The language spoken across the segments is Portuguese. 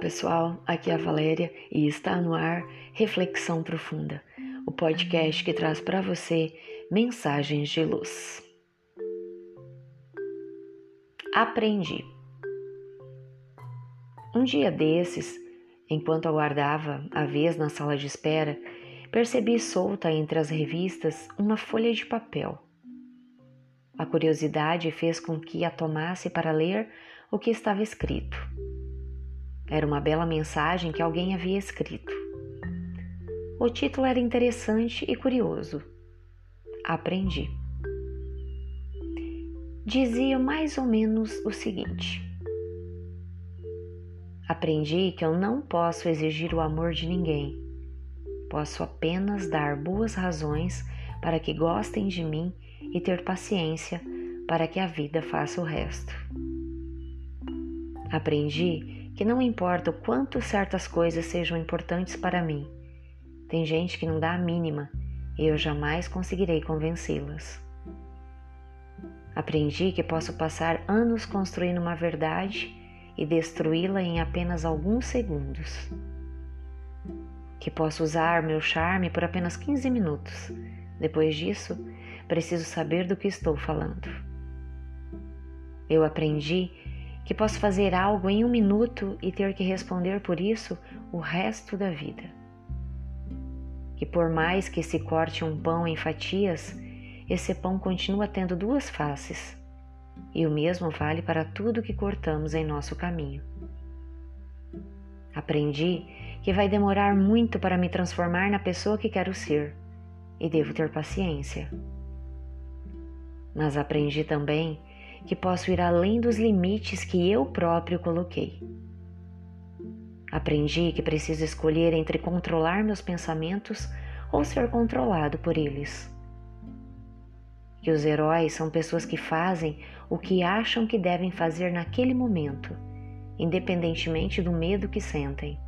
pessoal, aqui é a Valéria e está no ar Reflexão Profunda, o podcast que traz para você mensagens de luz. Aprendi. Um dia desses, enquanto aguardava a vez na sala de espera, percebi solta entre as revistas uma folha de papel. A curiosidade fez com que a tomasse para ler o que estava escrito. Era uma bela mensagem que alguém havia escrito. O título era interessante e curioso. Aprendi. Dizia mais ou menos o seguinte: Aprendi que eu não posso exigir o amor de ninguém. Posso apenas dar boas razões para que gostem de mim e ter paciência para que a vida faça o resto. Aprendi que não importa o quanto certas coisas sejam importantes para mim. Tem gente que não dá a mínima e eu jamais conseguirei convencê-las. Aprendi que posso passar anos construindo uma verdade e destruí-la em apenas alguns segundos. Que posso usar meu charme por apenas 15 minutos. Depois disso, preciso saber do que estou falando. Eu aprendi que posso fazer algo em um minuto e ter que responder por isso o resto da vida. Que por mais que se corte um pão em fatias, esse pão continua tendo duas faces, e o mesmo vale para tudo que cortamos em nosso caminho. Aprendi que vai demorar muito para me transformar na pessoa que quero ser, e devo ter paciência. Mas aprendi também que posso ir além dos limites que eu próprio coloquei. Aprendi que preciso escolher entre controlar meus pensamentos ou ser controlado por eles. Que os heróis são pessoas que fazem o que acham que devem fazer naquele momento, independentemente do medo que sentem.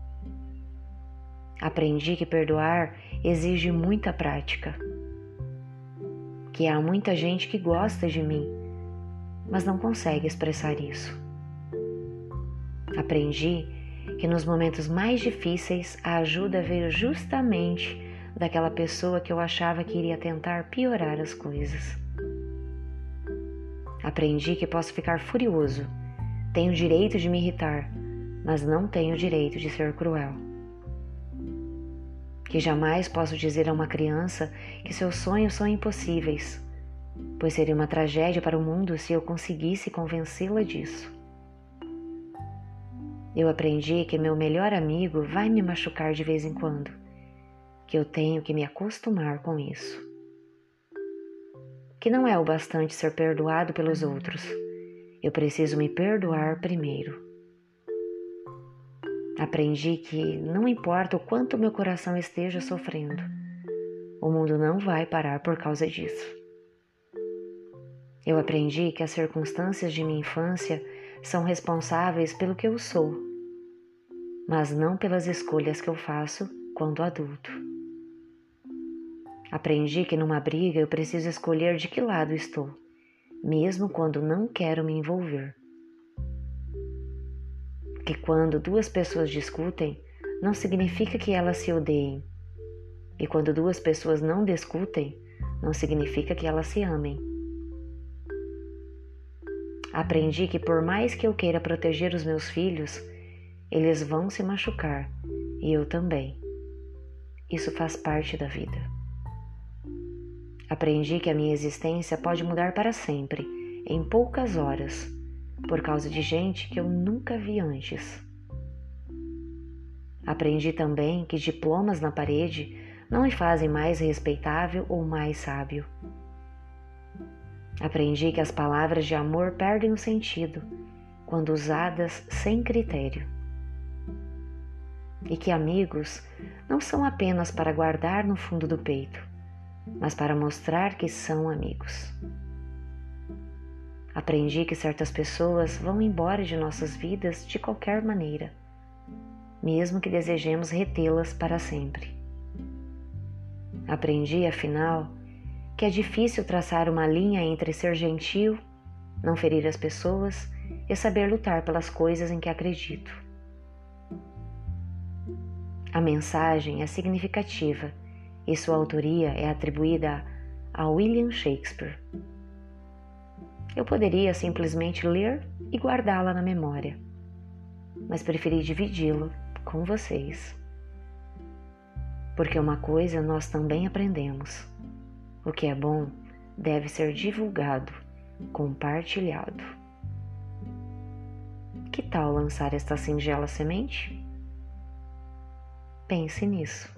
Aprendi que perdoar exige muita prática. Que há muita gente que gosta de mim mas não consegue expressar isso. Aprendi que nos momentos mais difíceis a ajuda veio justamente daquela pessoa que eu achava que iria tentar piorar as coisas. Aprendi que posso ficar furioso, tenho o direito de me irritar, mas não tenho o direito de ser cruel. Que jamais posso dizer a uma criança que seus sonhos são impossíveis, pois seria uma tragédia para o mundo se eu conseguisse convencê-la disso. Eu aprendi que meu melhor amigo vai me machucar de vez em quando, que eu tenho que me acostumar com isso. Que não é o bastante ser perdoado pelos outros, eu preciso me perdoar primeiro. Aprendi que não importa o quanto meu coração esteja sofrendo, o mundo não vai parar por causa disso. Eu aprendi que as circunstâncias de minha infância são responsáveis pelo que eu sou, mas não pelas escolhas que eu faço quando adulto. Aprendi que numa briga eu preciso escolher de que lado estou, mesmo quando não quero me envolver. Que quando duas pessoas discutem, não significa que elas se odeiem. E quando duas pessoas não discutem, não significa que elas se amem. Aprendi que por mais que eu queira proteger os meus filhos, eles vão se machucar e eu também. Isso faz parte da vida. Aprendi que a minha existência pode mudar para sempre, em poucas horas, por causa de gente que eu nunca vi antes. Aprendi também que diplomas na parede não me fazem mais respeitável ou mais sábio. Aprendi que as palavras de amor perdem o sentido quando usadas sem critério. E que amigos não são apenas para guardar no fundo do peito, mas para mostrar que são amigos. Aprendi que certas pessoas vão embora de nossas vidas de qualquer maneira, mesmo que desejemos retê-las para sempre. Aprendi, afinal, que é difícil traçar uma linha entre ser gentil, não ferir as pessoas e saber lutar pelas coisas em que acredito. A mensagem é significativa e sua autoria é atribuída a William Shakespeare. Eu poderia simplesmente ler e guardá-la na memória, mas preferi dividi-lo com vocês. Porque uma coisa nós também aprendemos: o que é bom deve ser divulgado, compartilhado. Que tal lançar esta singela semente? Pense nisso.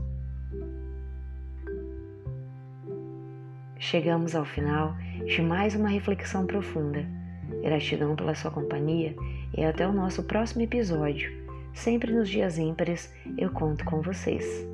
Chegamos ao final de mais uma reflexão profunda. Gratidão pela sua companhia e até o nosso próximo episódio. Sempre nos dias ímpares eu conto com vocês.